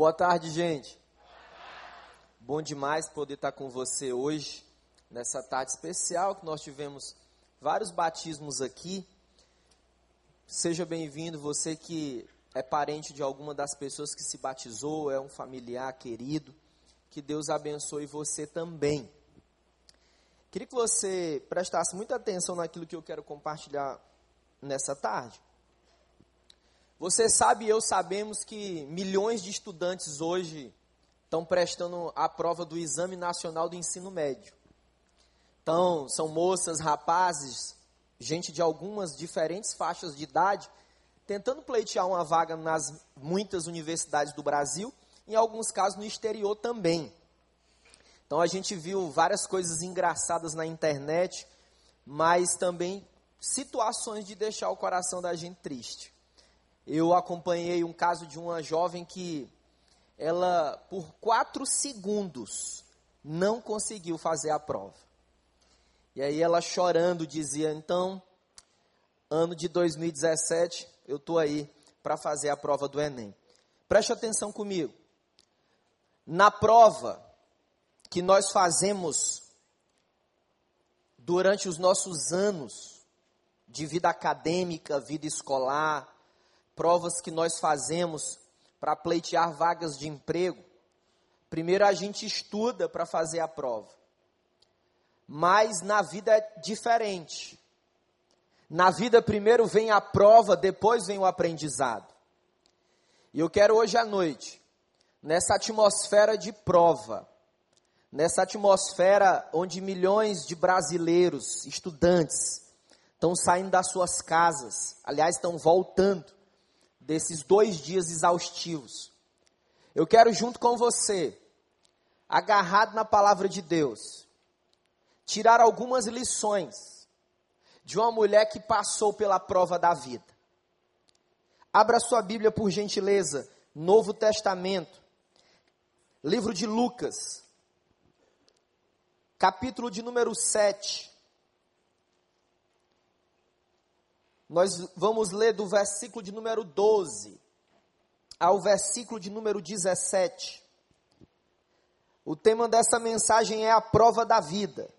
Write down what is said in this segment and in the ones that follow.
Boa tarde, gente. Bom demais poder estar com você hoje, nessa tarde especial que nós tivemos vários batismos aqui. Seja bem-vindo, você que é parente de alguma das pessoas que se batizou, é um familiar querido. Que Deus abençoe você também. Queria que você prestasse muita atenção naquilo que eu quero compartilhar nessa tarde. Você sabe e eu sabemos que milhões de estudantes hoje estão prestando a prova do Exame Nacional do Ensino Médio. Então, são moças, rapazes, gente de algumas diferentes faixas de idade, tentando pleitear uma vaga nas muitas universidades do Brasil, em alguns casos no exterior também. Então, a gente viu várias coisas engraçadas na internet, mas também situações de deixar o coração da gente triste. Eu acompanhei um caso de uma jovem que ela, por quatro segundos, não conseguiu fazer a prova. E aí ela chorando dizia: então, ano de 2017, eu estou aí para fazer a prova do Enem. Preste atenção comigo. Na prova que nós fazemos durante os nossos anos de vida acadêmica, vida escolar, provas que nós fazemos para pleitear vagas de emprego, primeiro a gente estuda para fazer a prova. Mas na vida é diferente. Na vida, primeiro vem a prova, depois vem o aprendizado. E eu quero hoje à noite, nessa atmosfera de prova, nessa atmosfera onde milhões de brasileiros, estudantes, estão saindo das suas casas, aliás, estão voltando desses dois dias exaustivos. Eu quero, junto com você, agarrado na palavra de Deus, tirar algumas lições de uma mulher que passou pela prova da vida. Abra sua Bíblia, por gentileza, Novo Testamento, livro de Lucas, capítulo de número 7. Nós vamos ler do versículo de número 12 ao versículo de número 17. O tema dessa mensagem é a prova da vida.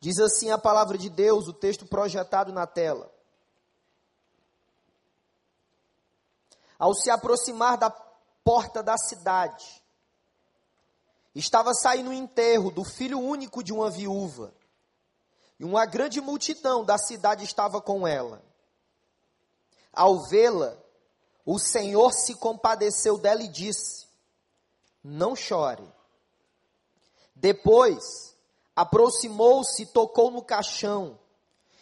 Diz assim a palavra de Deus, o texto projetado na tela. Ao se aproximar da porta da cidade, estava saindo o enterro do filho único de uma viúva e uma grande multidão da cidade estava com ela. Ao vê-la, o Senhor se compadeceu dela e disse: Não chore. Depois, aproximou-se e tocou no caixão.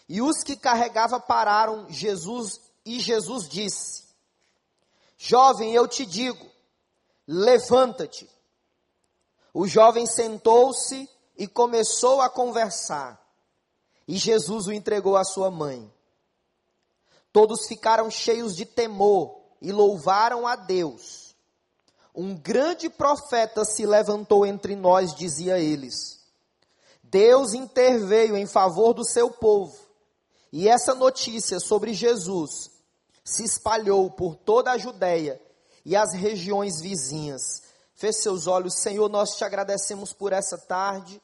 E os que carregava pararam Jesus e Jesus disse: Jovem, eu te digo, levanta-te. O jovem sentou-se e começou a conversar e Jesus o entregou à sua mãe. Todos ficaram cheios de temor e louvaram a Deus. Um grande profeta se levantou entre nós, dizia eles. Deus interveio em favor do seu povo. E essa notícia sobre Jesus se espalhou por toda a Judéia e as regiões vizinhas. Feche seus olhos, Senhor, nós te agradecemos por essa tarde.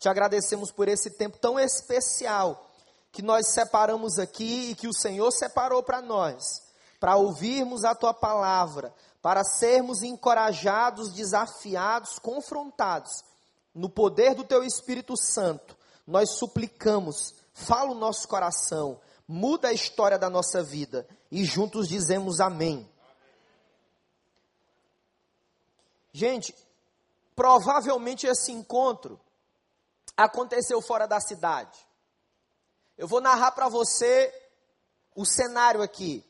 Te agradecemos por esse tempo tão especial que nós separamos aqui e que o Senhor separou para nós, para ouvirmos a tua palavra, para sermos encorajados, desafiados, confrontados no poder do teu Espírito Santo. Nós suplicamos, fala o nosso coração, muda a história da nossa vida e juntos dizemos amém. Gente, provavelmente esse encontro aconteceu fora da cidade. Eu vou narrar para você o cenário aqui.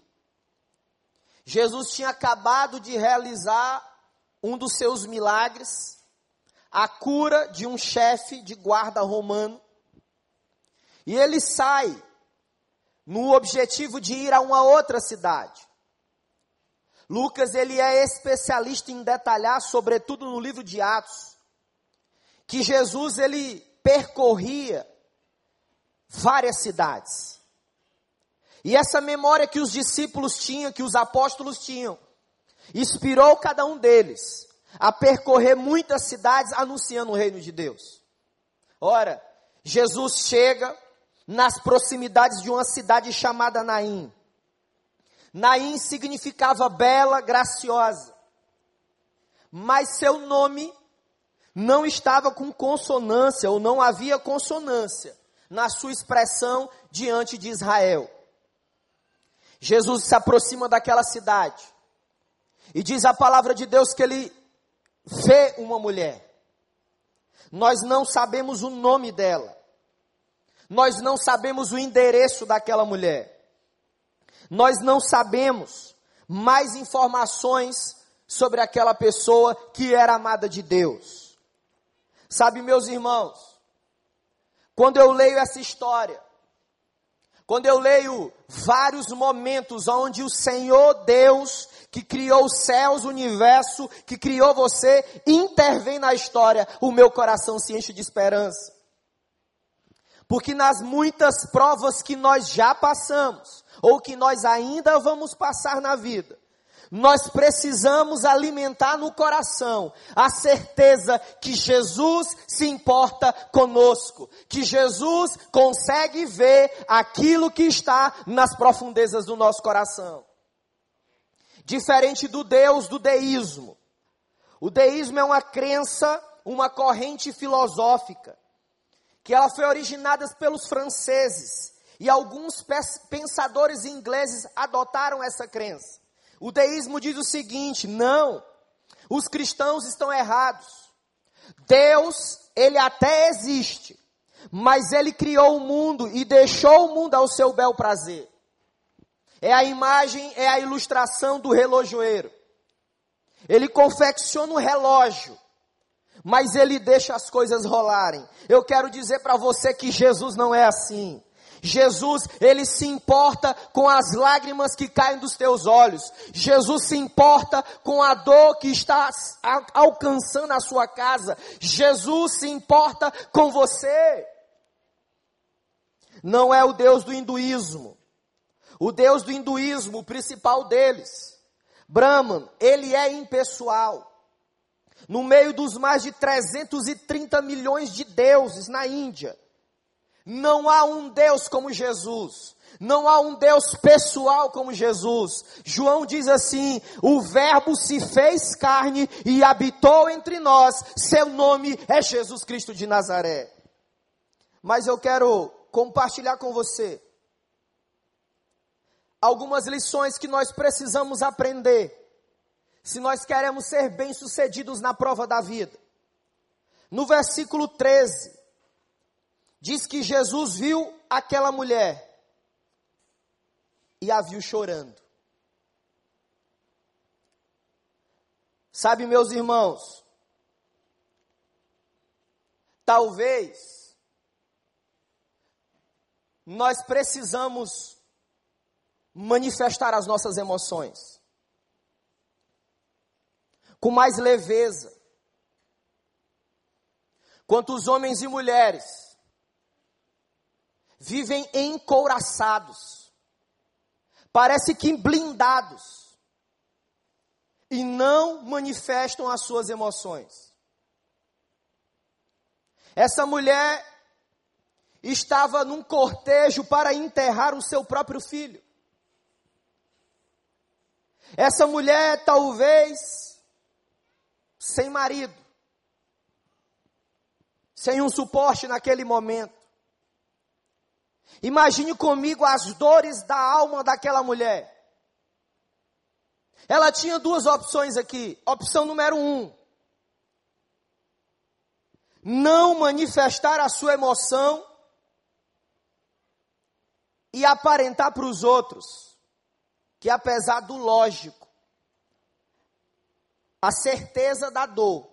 Jesus tinha acabado de realizar um dos seus milagres, a cura de um chefe de guarda romano. E ele sai no objetivo de ir a uma outra cidade. Lucas ele é especialista em detalhar, sobretudo no livro de Atos, que Jesus ele percorria várias cidades. E essa memória que os discípulos tinham, que os apóstolos tinham, inspirou cada um deles a percorrer muitas cidades anunciando o reino de Deus. Ora, Jesus chega nas proximidades de uma cidade chamada Naim. Naim significava bela, graciosa. Mas seu nome não estava com consonância, ou não havia consonância na sua expressão diante de Israel. Jesus se aproxima daquela cidade e diz a palavra de Deus que ele vê uma mulher. Nós não sabemos o nome dela. Nós não sabemos o endereço daquela mulher. Nós não sabemos mais informações sobre aquela pessoa que era amada de Deus. Sabe, meus irmãos, quando eu leio essa história, quando eu leio vários momentos onde o Senhor Deus, que criou os céus, o universo, que criou você, intervém na história, o meu coração se enche de esperança. Porque nas muitas provas que nós já passamos, ou que nós ainda vamos passar na vida, nós precisamos alimentar no coração a certeza que Jesus se importa conosco, que Jesus consegue ver aquilo que está nas profundezas do nosso coração. Diferente do Deus do deísmo. O deísmo é uma crença, uma corrente filosófica, que ela foi originada pelos franceses e alguns pensadores ingleses adotaram essa crença. O deísmo diz o seguinte: não, os cristãos estão errados. Deus, ele até existe, mas ele criou o mundo e deixou o mundo ao seu bel prazer. É a imagem, é a ilustração do relojoeiro. Ele confecciona o relógio, mas ele deixa as coisas rolarem. Eu quero dizer para você que Jesus não é assim. Jesus, ele se importa com as lágrimas que caem dos teus olhos. Jesus se importa com a dor que está alcançando a sua casa. Jesus se importa com você. Não é o Deus do hinduísmo. O Deus do hinduísmo, o principal deles, Brahman, ele é impessoal. No meio dos mais de 330 milhões de deuses na Índia, não há um Deus como Jesus. Não há um Deus pessoal como Jesus. João diz assim: o Verbo se fez carne e habitou entre nós. Seu nome é Jesus Cristo de Nazaré. Mas eu quero compartilhar com você algumas lições que nós precisamos aprender se nós queremos ser bem-sucedidos na prova da vida. No versículo 13, diz que Jesus viu aquela mulher e a viu chorando. Sabe, meus irmãos, talvez nós precisamos manifestar as nossas emoções com mais leveza. Quantos homens e mulheres vivem encouraçados, parece que blindados, e não manifestam as suas emoções. Essa mulher estava num cortejo para enterrar o seu próprio filho. Essa mulher, talvez, sem marido, sem um suporte naquele momento. Imagine comigo as dores da alma daquela mulher. Ela tinha duas opções aqui. Opção número um: não manifestar a sua emoção e aparentar para os outros que, apesar do lógico, a certeza da dor,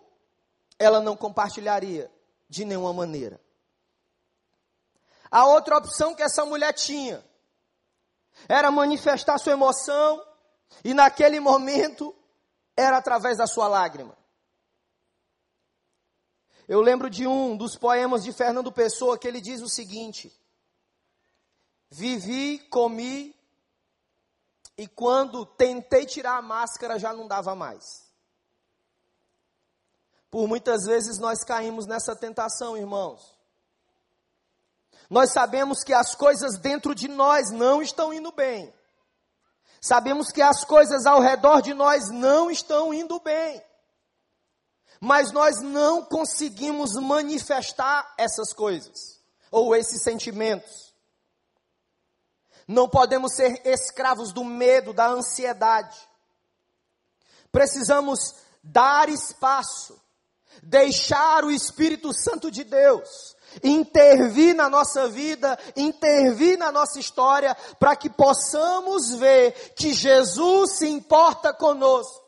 ela não compartilharia de nenhuma maneira. A outra opção que essa mulher tinha era manifestar sua emoção e naquele momento era através da sua lágrima. Eu lembro de um dos poemas de Fernando Pessoa que ele diz o seguinte: Vivi, comi E quando tentei tirar a máscara, já não dava mais. Por muitas vezes nós caímos nessa tentação, irmãos. Nós sabemos que as coisas dentro de nós não estão indo bem. Sabemos que as coisas ao redor de nós não estão indo bem. Mas nós não conseguimos manifestar essas coisas ou esses sentimentos. Não podemos ser escravos do medo, da ansiedade. Precisamos dar espaço, deixar o Espírito Santo de Deus intervir na nossa vida, intervir na nossa história, para que possamos ver que Jesus se importa conosco.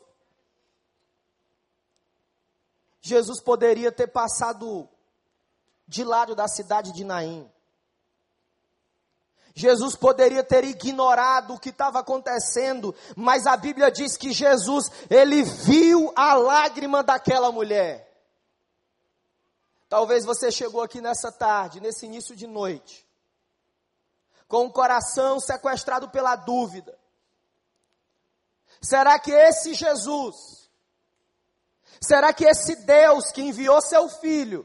Jesus poderia ter passado de lado da cidade de Naim. Jesus poderia ter ignorado o que estava acontecendo, mas a Bíblia diz que Jesus, ele viu a lágrima daquela mulher. Talvez você chegou aqui nessa tarde, nesse início de noite, com o coração sequestrado pela dúvida. Será que esse Jesus, será que esse Deus que enviou seu filho,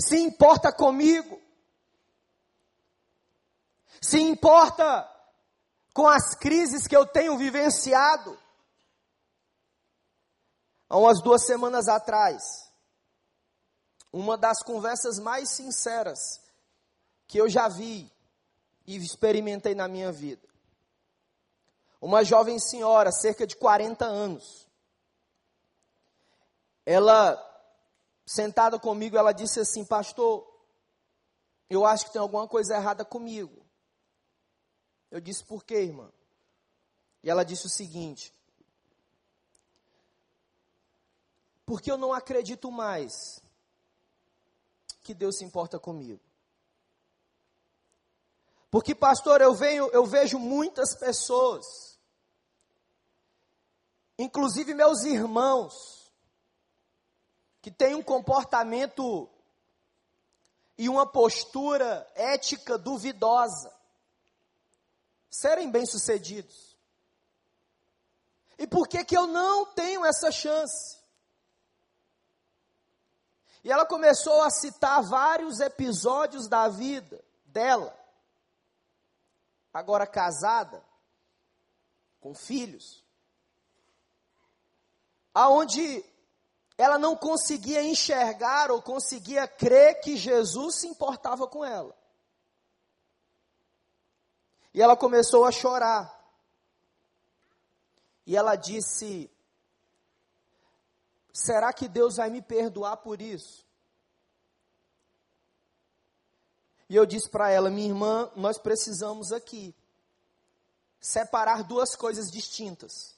se importa comigo? Se importa com as crises que eu tenho vivenciado? Há umas duas semanas atrás, uma das conversas mais sinceras que eu já vi e experimentei na minha vida. Uma jovem senhora, cerca de 40 anos, ela, sentada comigo, ela disse assim: Pastor, eu acho que tem alguma coisa errada comigo. Eu disse: Por quê, irmã? E ela disse o seguinte: Porque eu não acredito mais que Deus se importa comigo. Porque, pastor, eu, venho, eu vejo muitas pessoas, inclusive meus irmãos, que têm um comportamento e uma postura ética duvidosa, serem bem-sucedidos. E por que, que eu não tenho essa chance? E ela começou a citar vários episódios da vida dela, agora casada, com filhos, aonde ela não conseguia enxergar ou conseguia crer que Jesus se importava com ela. E ela começou a chorar. E ela disse: Será que Deus vai me perdoar por isso? E eu disse para ela, minha irmã, nós precisamos aqui separar duas coisas distintas.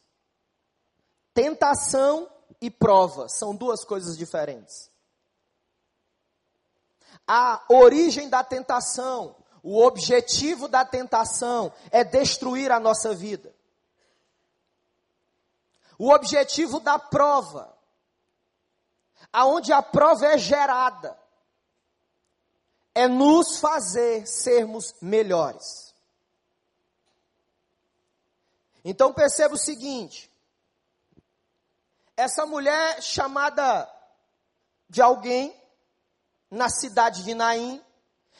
Tentação e prova são duas coisas diferentes. A origem da tentação, o objetivo da tentação é destruir a nossa vida. O objetivo da prova aonde a prova é gerada, é nos fazer sermos melhores. Então perceba o seguinte: essa mulher chamada de alguém na cidade de Naim,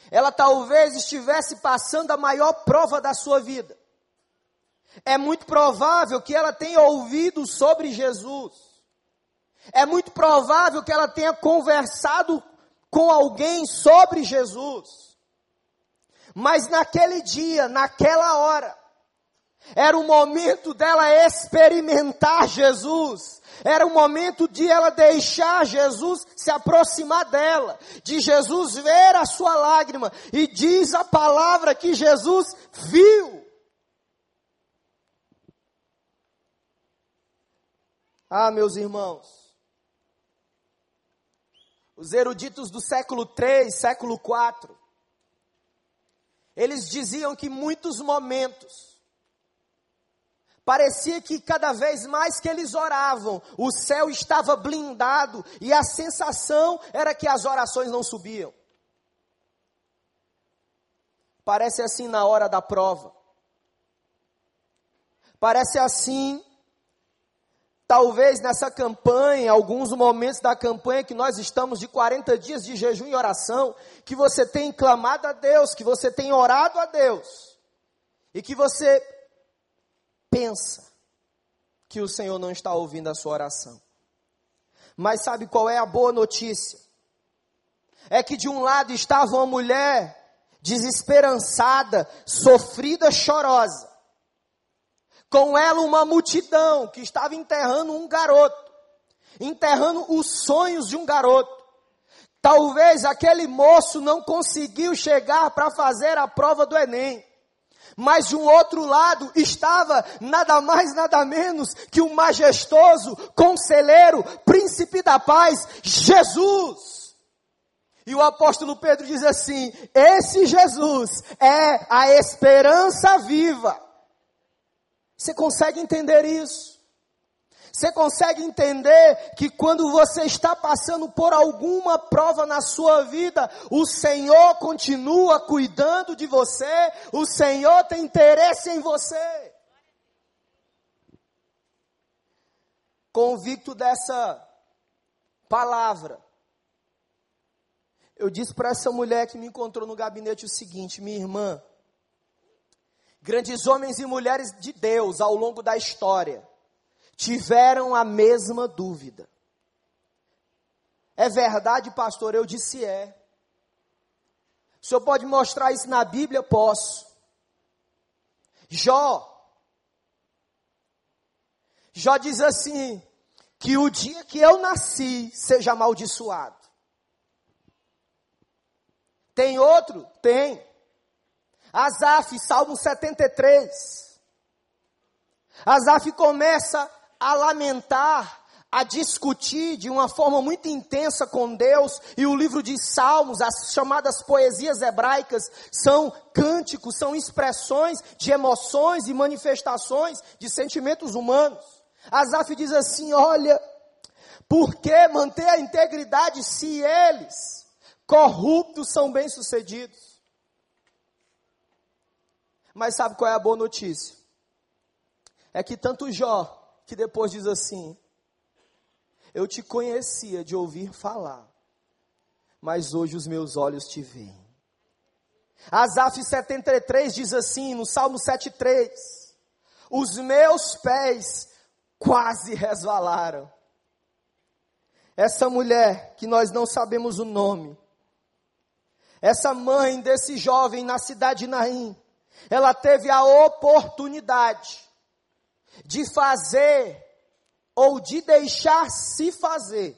ela talvez estivesse passando a maior prova da sua vida. É muito provável que ela tenha ouvido sobre Jesus. É muito provável que ela tenha conversado com alguém sobre Jesus. Mas naquele dia, naquela hora, era o momento dela experimentar Jesus. Era o momento de ela deixar Jesus se aproximar dela, de Jesus ver a sua lágrima. E diz a palavra que Jesus viu. Ah, meus irmãos, os eruditos do século 3, século 4, eles diziam que muitos momentos, parecia que cada vez mais que eles oravam, o céu estava blindado e a sensação era que as orações não subiam. Parece assim na hora da prova. Parece assim, talvez nessa campanha, alguns momentos da campanha que nós estamos de 40 dias de jejum e oração, que você tem clamado a Deus, que você tem orado a Deus, e que você pensa que o Senhor não está ouvindo a sua oração. Mas sabe qual é a boa notícia? É que de um lado estava uma mulher desesperançada, sofrida, chorosa. Com ela uma multidão que estava enterrando um garoto, enterrando os sonhos de um garoto. Talvez aquele moço não conseguiu chegar para fazer a prova do Enem. Mas de um outro lado estava nada mais, nada menos que o majestoso conselheiro, príncipe da paz, Jesus. E o apóstolo Pedro diz assim: esse Jesus é a esperança viva. Você consegue entender isso? Você consegue entender que quando você está passando por alguma prova na sua vida, o Senhor continua cuidando de você, o Senhor tem interesse em você. Convicto dessa palavra, eu disse para essa mulher que me encontrou no gabinete o seguinte: minha irmã, grandes homens e mulheres de Deus ao longo da história, tiveram a mesma dúvida. É verdade, pastor? Eu disse é. O senhor pode mostrar isso na Bíblia? Posso. Jó. Jó diz assim: que o dia que eu nasci seja amaldiçoado. Tem outro? Tem. Asaf, Salmo 73. Asaf começa a lamentar, a discutir de uma forma muito intensa com Deus, e o livro de Salmos, as chamadas poesias hebraicas, são cânticos, são expressões de emoções e manifestações de sentimentos humanos. Asaf diz assim: Olha, por que manter a integridade se eles, corruptos, são bem-sucedidos? Mas sabe qual é a boa notícia? É que tanto Jó que depois diz assim: Eu te conhecia de ouvir falar, mas hoje os meus olhos te veem. Asaf 73 diz assim, no Salmo 73: Os meus pés quase resvalaram. Essa mulher, que nós não sabemos o nome, essa mãe desse jovem na cidade de Naim, ela teve a oportunidade de fazer ou de deixar se fazer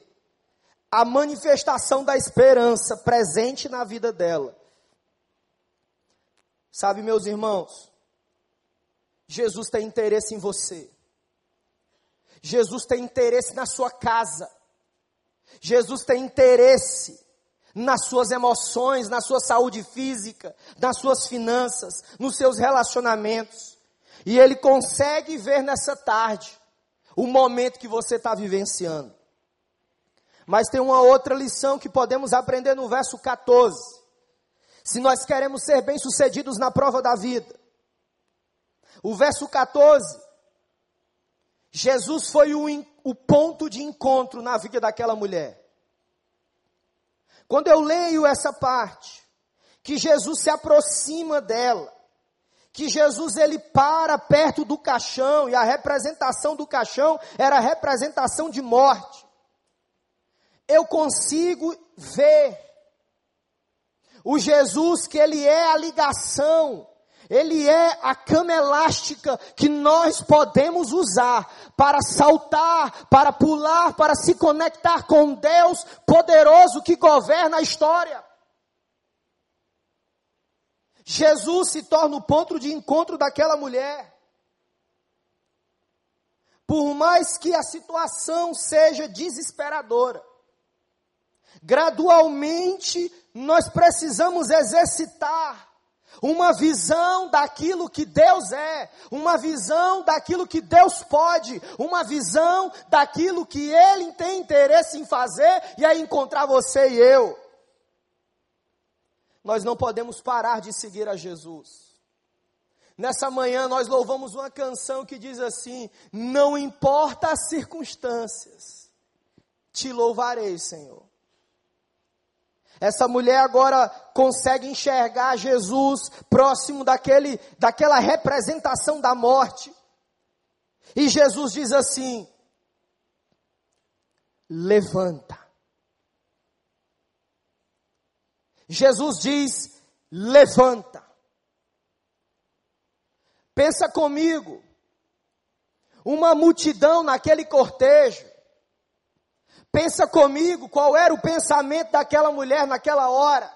a manifestação da esperança presente na vida dela. Sabe, meus irmãos, Jesus tem interesse em você. Jesus tem interesse na sua casa. Jesus tem interesse nas suas emoções, na sua saúde física, nas suas finanças, nos seus relacionamentos. E ele consegue ver nessa tarde o momento que você está vivenciando. Mas tem uma outra lição que podemos aprender no verso 14. Se nós queremos ser bem-sucedidos na prova da vida. O verso 14. Jesus foi o, o ponto de encontro na vida daquela mulher. Quando eu leio essa parte, que Jesus se aproxima dela, que Jesus ele para perto do caixão e a representação do caixão era a representação de morte. Eu consigo ver o Jesus que ele é a ligação, ele é a cama elástica que nós podemos usar para saltar, para pular, para se conectar com Deus poderoso que governa a história. Jesus se torna o ponto de encontro daquela mulher. Por mais que a situação seja desesperadora, gradualmente nós precisamos exercitar uma visão daquilo que Deus é, uma visão daquilo que Deus pode, uma visão daquilo que Ele tem interesse em fazer e é encontrar você e eu nós não podemos parar de seguir a Jesus. Nessa manhã nós louvamos uma canção que diz assim: Não importa as circunstâncias, te louvarei, Senhor. Essa mulher agora consegue enxergar Jesus próximo daquele, daquela representação da morte. E Jesus diz assim: Levanta. Jesus diz: Levanta. Pensa comigo. Uma multidão naquele cortejo Pensa comigo qual era o pensamento daquela mulher naquela hora.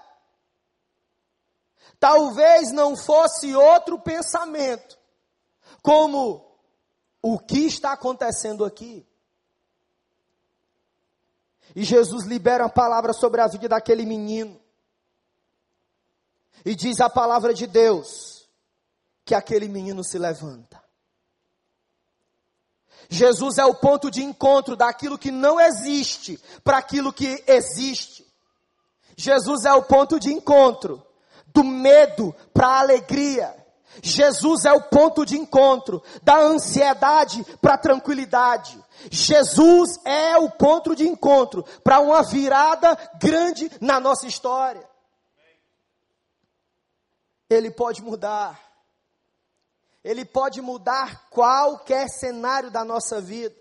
Talvez não fosse outro pensamento, como o que está acontecendo aqui. E Jesus libera a palavra sobre a vida daquele menino. E diz a palavra de Deus que aquele menino se levanta. Jesus é o ponto de encontro daquilo que não existe para aquilo que existe. Jesus é o ponto de encontro do medo para a alegria. Jesus é o ponto de encontro da ansiedade para a tranquilidade. Jesus é o ponto de encontro para uma virada grande na nossa história. Ele pode mudar ele pode mudar qualquer cenário da nossa vida.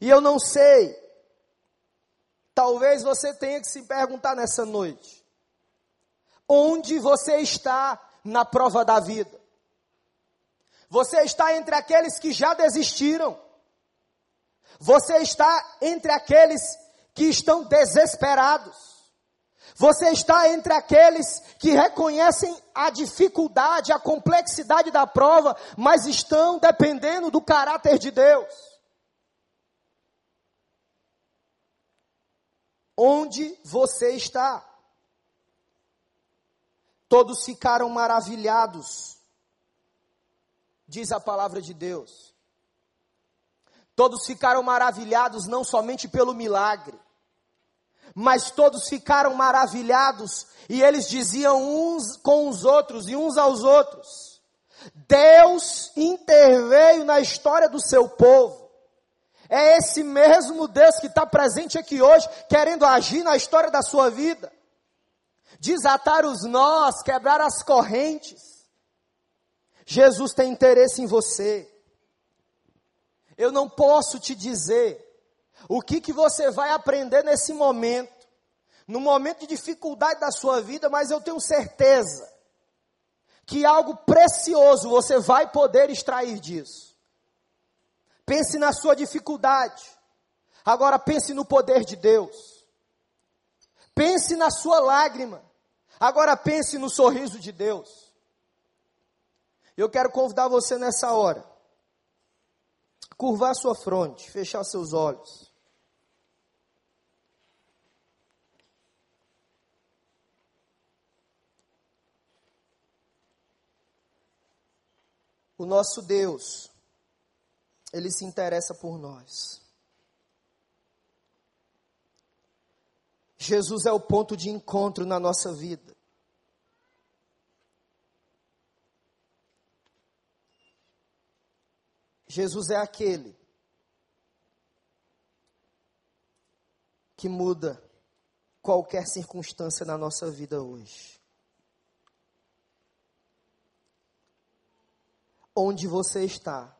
E eu não sei, talvez você tenha que se perguntar nessa noite: onde você está na prova da vida? Você está entre aqueles que já desistiram? Você está entre aqueles que estão desesperados? Você está entre aqueles que reconhecem a dificuldade, a complexidade da prova, mas estão dependendo do caráter de Deus. Onde você está? Todos ficaram maravilhados, diz a palavra de Deus. Todos ficaram maravilhados não somente pelo milagre, mas todos ficaram maravilhados e eles diziam uns com os outros e uns aos outros: Deus interveio na história do seu povo. É esse mesmo Deus que está presente aqui hoje, querendo agir na história da sua vida, desatar os nós, quebrar as correntes. Jesus tem interesse em você. Eu não posso te dizer o que, que você vai aprender nesse momento, no momento de dificuldade da sua vida, mas eu tenho certeza que algo precioso você vai poder extrair disso. Pense na sua dificuldade, agora pense no poder de Deus. Pense na sua lágrima, agora pense no sorriso de Deus. Eu quero convidar você nessa hora, curvar sua fronte, fechar seus olhos. O nosso Deus, Ele se interessa por nós. Jesus é o ponto de encontro na nossa vida. Jesus é aquele que muda qualquer circunstância na nossa vida hoje. Onde você está.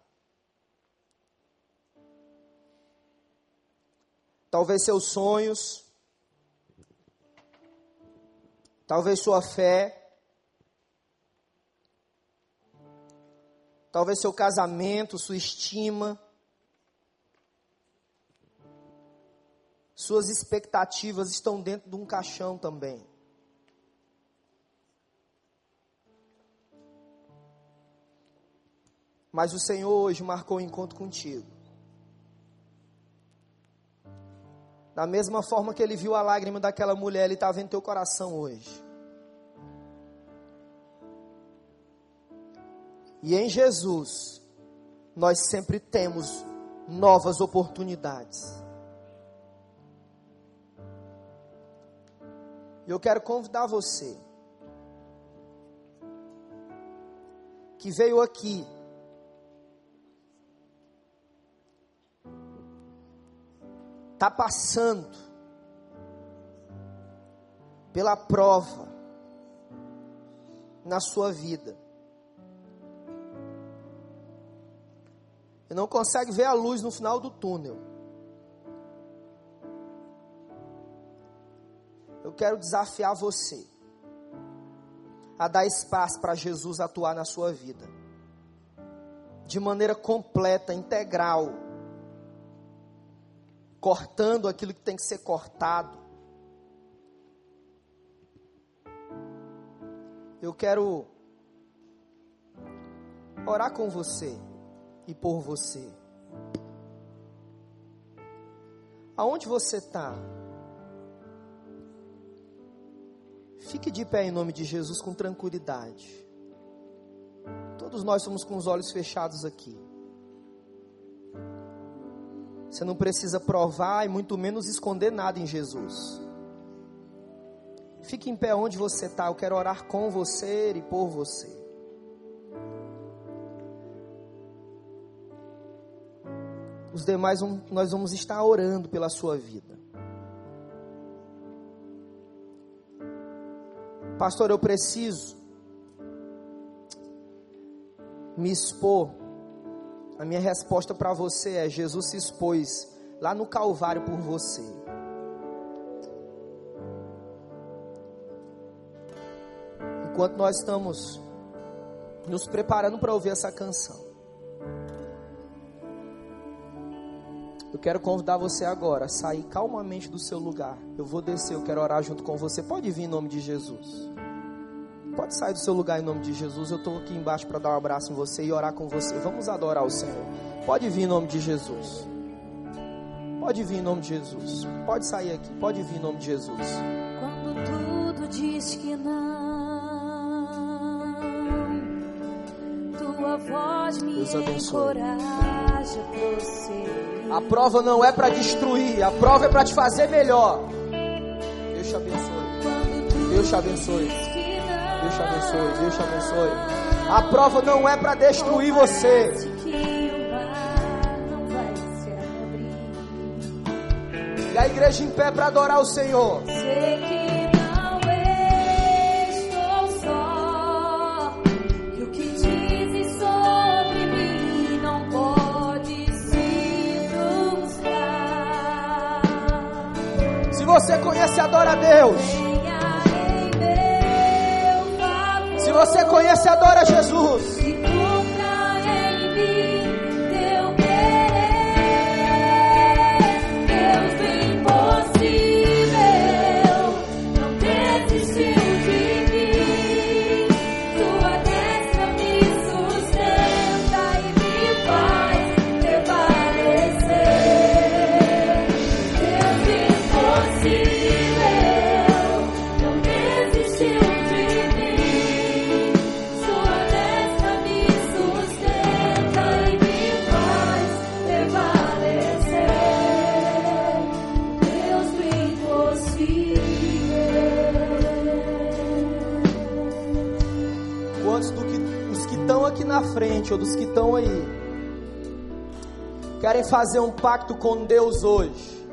Talvez seus sonhos, talvez sua fé, talvez seu casamento, sua estima, suas expectativas estão dentro de um caixão também. Mas o Senhor hoje marcou um encontro contigo. Da mesma forma que ele viu a lágrima daquela mulher, ele está vendo teu coração hoje. E em Jesus, nós sempre temos novas oportunidades. E eu quero convidar você que veio aqui está passando pela prova na sua vida. E não consegue ver a luz no final do túnel. Eu quero desafiar você a dar espaço para Jesus atuar na sua vida. De maneira completa, integral. Cortando aquilo que tem que ser cortado. Eu quero orar com você e por você. Aonde você está? Fique de pé em nome de Jesus com tranquilidade. Todos nós somos com os olhos fechados aqui. Você não precisa provar e muito menos esconder nada em Jesus. Fique em pé onde você está. Eu quero orar com você e por você. Os demais, nós vamos estar orando pela sua vida. Pastor, eu preciso me expor. A minha resposta para você é: Jesus se expôs lá no Calvário por você. Enquanto nós estamos nos preparando para ouvir essa canção, eu quero convidar você agora a sair calmamente do seu lugar. Eu vou descer, eu quero orar junto com você. Pode vir em nome de Jesus. Pode sair do seu lugar em nome de Jesus. Eu estou aqui embaixo para dar um abraço em você e orar com você. Vamos adorar o Senhor. Pode vir em nome de Jesus. Pode vir em nome de Jesus. Pode sair aqui. Pode vir em nome de Jesus. Quando tudo diz que não, tua voz me Deus abençoe. encoraja a prosseguir. A prova não é para destruir, a prova é para te fazer melhor. Deus te abençoe. Deus te abençoe. Te abençoe. Deus te abençoe. A prova não é para destruir você. E a igreja em pé para adorar o Senhor. Sei que. E você conhece, adora a Deus. Você conhece, adora Jesus. E cumpra em mim fazer um pacto com Deus hoje?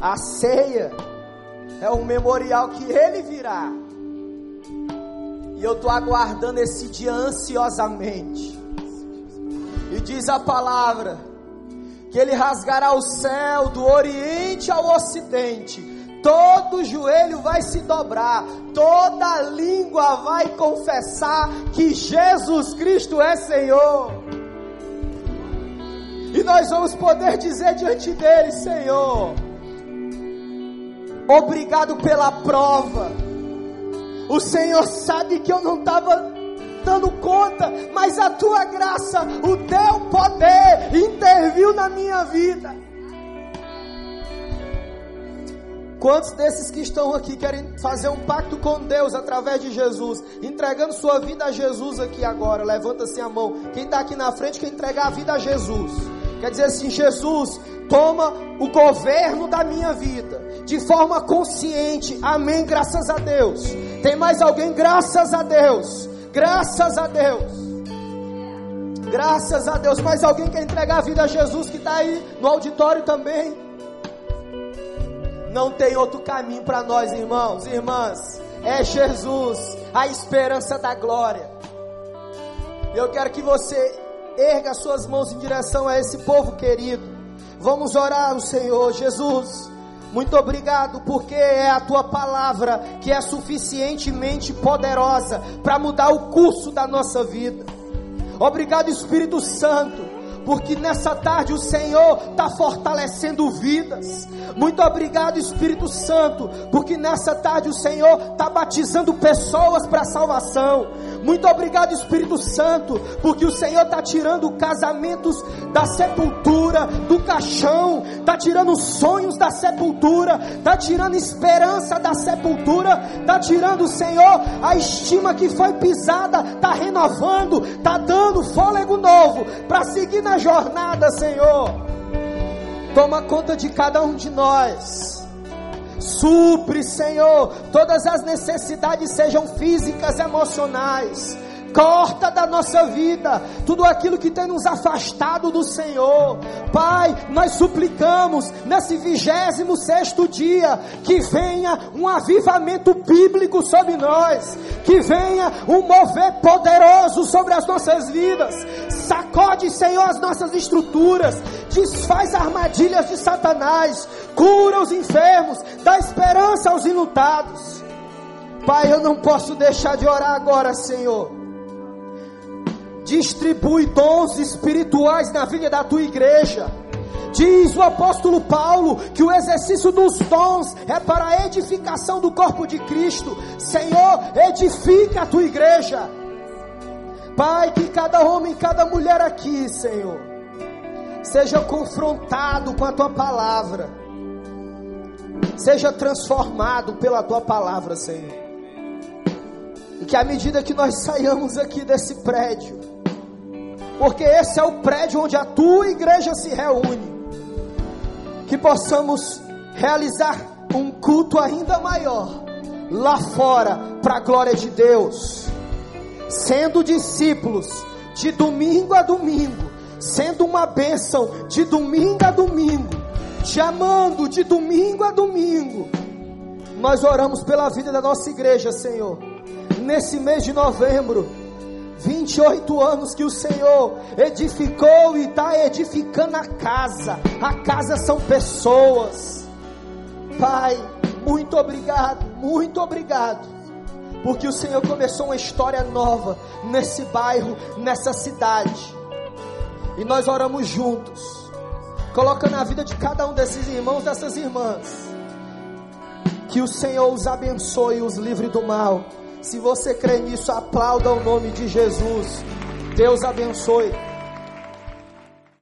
A ceia é um memorial que Ele virá. E eu estou aguardando esse dia ansiosamente. E diz a palavra que Ele rasgará o céu do oriente ao ocidente. Todo joelho vai se dobrar, toda língua vai confessar que Jesus Cristo é Senhor. Nós vamos poder dizer diante dele, Senhor, obrigado pela prova. O Senhor sabe que eu não estava dando conta, mas a tua graça, o teu poder interviu na minha vida. Quantos desses que estão aqui querem fazer um pacto com Deus através de Jesus, entregando sua vida a Jesus aqui agora? Levanta-se a mão. Quem está aqui na frente quer entregar a vida a Jesus. Quer dizer assim: Jesus, toma o governo da minha vida de forma consciente. Amém. Graças a Deus. Tem mais alguém? Graças a Deus. Graças a Deus. Graças a Deus. Mais alguém quer entregar a vida a Jesus que está aí no auditório também? Não tem outro caminho para nós, irmãos irmãs. É Jesus, a esperança da glória. Eu quero que você erga suas mãos em direção a esse povo querido. Vamos orar ao Senhor Jesus. Muito obrigado, porque é a tua palavra que é suficientemente poderosa para mudar o curso da nossa vida. Obrigado, Espírito Santo, porque nessa tarde o Senhor está fortalecendo vidas. Muito obrigado, Espírito Santo, porque nessa tarde o Senhor está batizando pessoas para salvação. Muito obrigado, Espírito Santo, porque o Senhor está tirando casamentos da sepultura, do caixão, está tirando sonhos da sepultura, está tirando esperança da sepultura, está tirando, Senhor, a estima que foi pisada, está renovando, está dando fôlego novo para seguir na jornada, Senhor. Toma conta de cada um de nós. Supre, Senhor, todas as necessidades, sejam físicas, emocionais. Corta da nossa vida tudo aquilo que tem nos afastado do Senhor. Pai, nós suplicamos nesse vigésimo sexto dia que venha um avivamento bíblico sobre nós, que venha um mover poderoso sobre as nossas vidas. Sacode, Senhor, as nossas estruturas, desfaz armadilhas de Satanás, cura os enfermos, dá esperança aos ilutados. Pai, eu não posso deixar de orar agora, Senhor distribui dons espirituais na vida da tua igreja. Diz o apóstolo Paulo que o exercício dos dons é para a edificação do corpo de Cristo. Senhor, edifica a tua igreja. Pai, que cada homem, cada mulher aqui, Senhor, seja confrontado com a tua palavra, seja transformado pela tua palavra, Senhor. E que à medida que nós saiamos aqui desse prédio, porque esse é o prédio onde a tua igreja se reúne. Que possamos realizar um culto ainda maior lá fora, para a glória de Deus, sendo discípulos de domingo a domingo, sendo uma bênção de domingo a domingo, te amando de domingo a domingo. Nós oramos pela vida da nossa igreja, Senhor, nesse mês de novembro 28 anos que o Senhor edificou e está edificando a casa. A casa são pessoas. Pai, muito obrigado, muito obrigado. Porque o Senhor começou uma história nova nesse bairro, nessa cidade. E nós oramos juntos. Coloca na vida de cada um desses irmãos, dessas irmãs. Que o Senhor os abençoe e os livre do mal se você crê nisso, aplauda o nome de Jesus. Deus abençoe.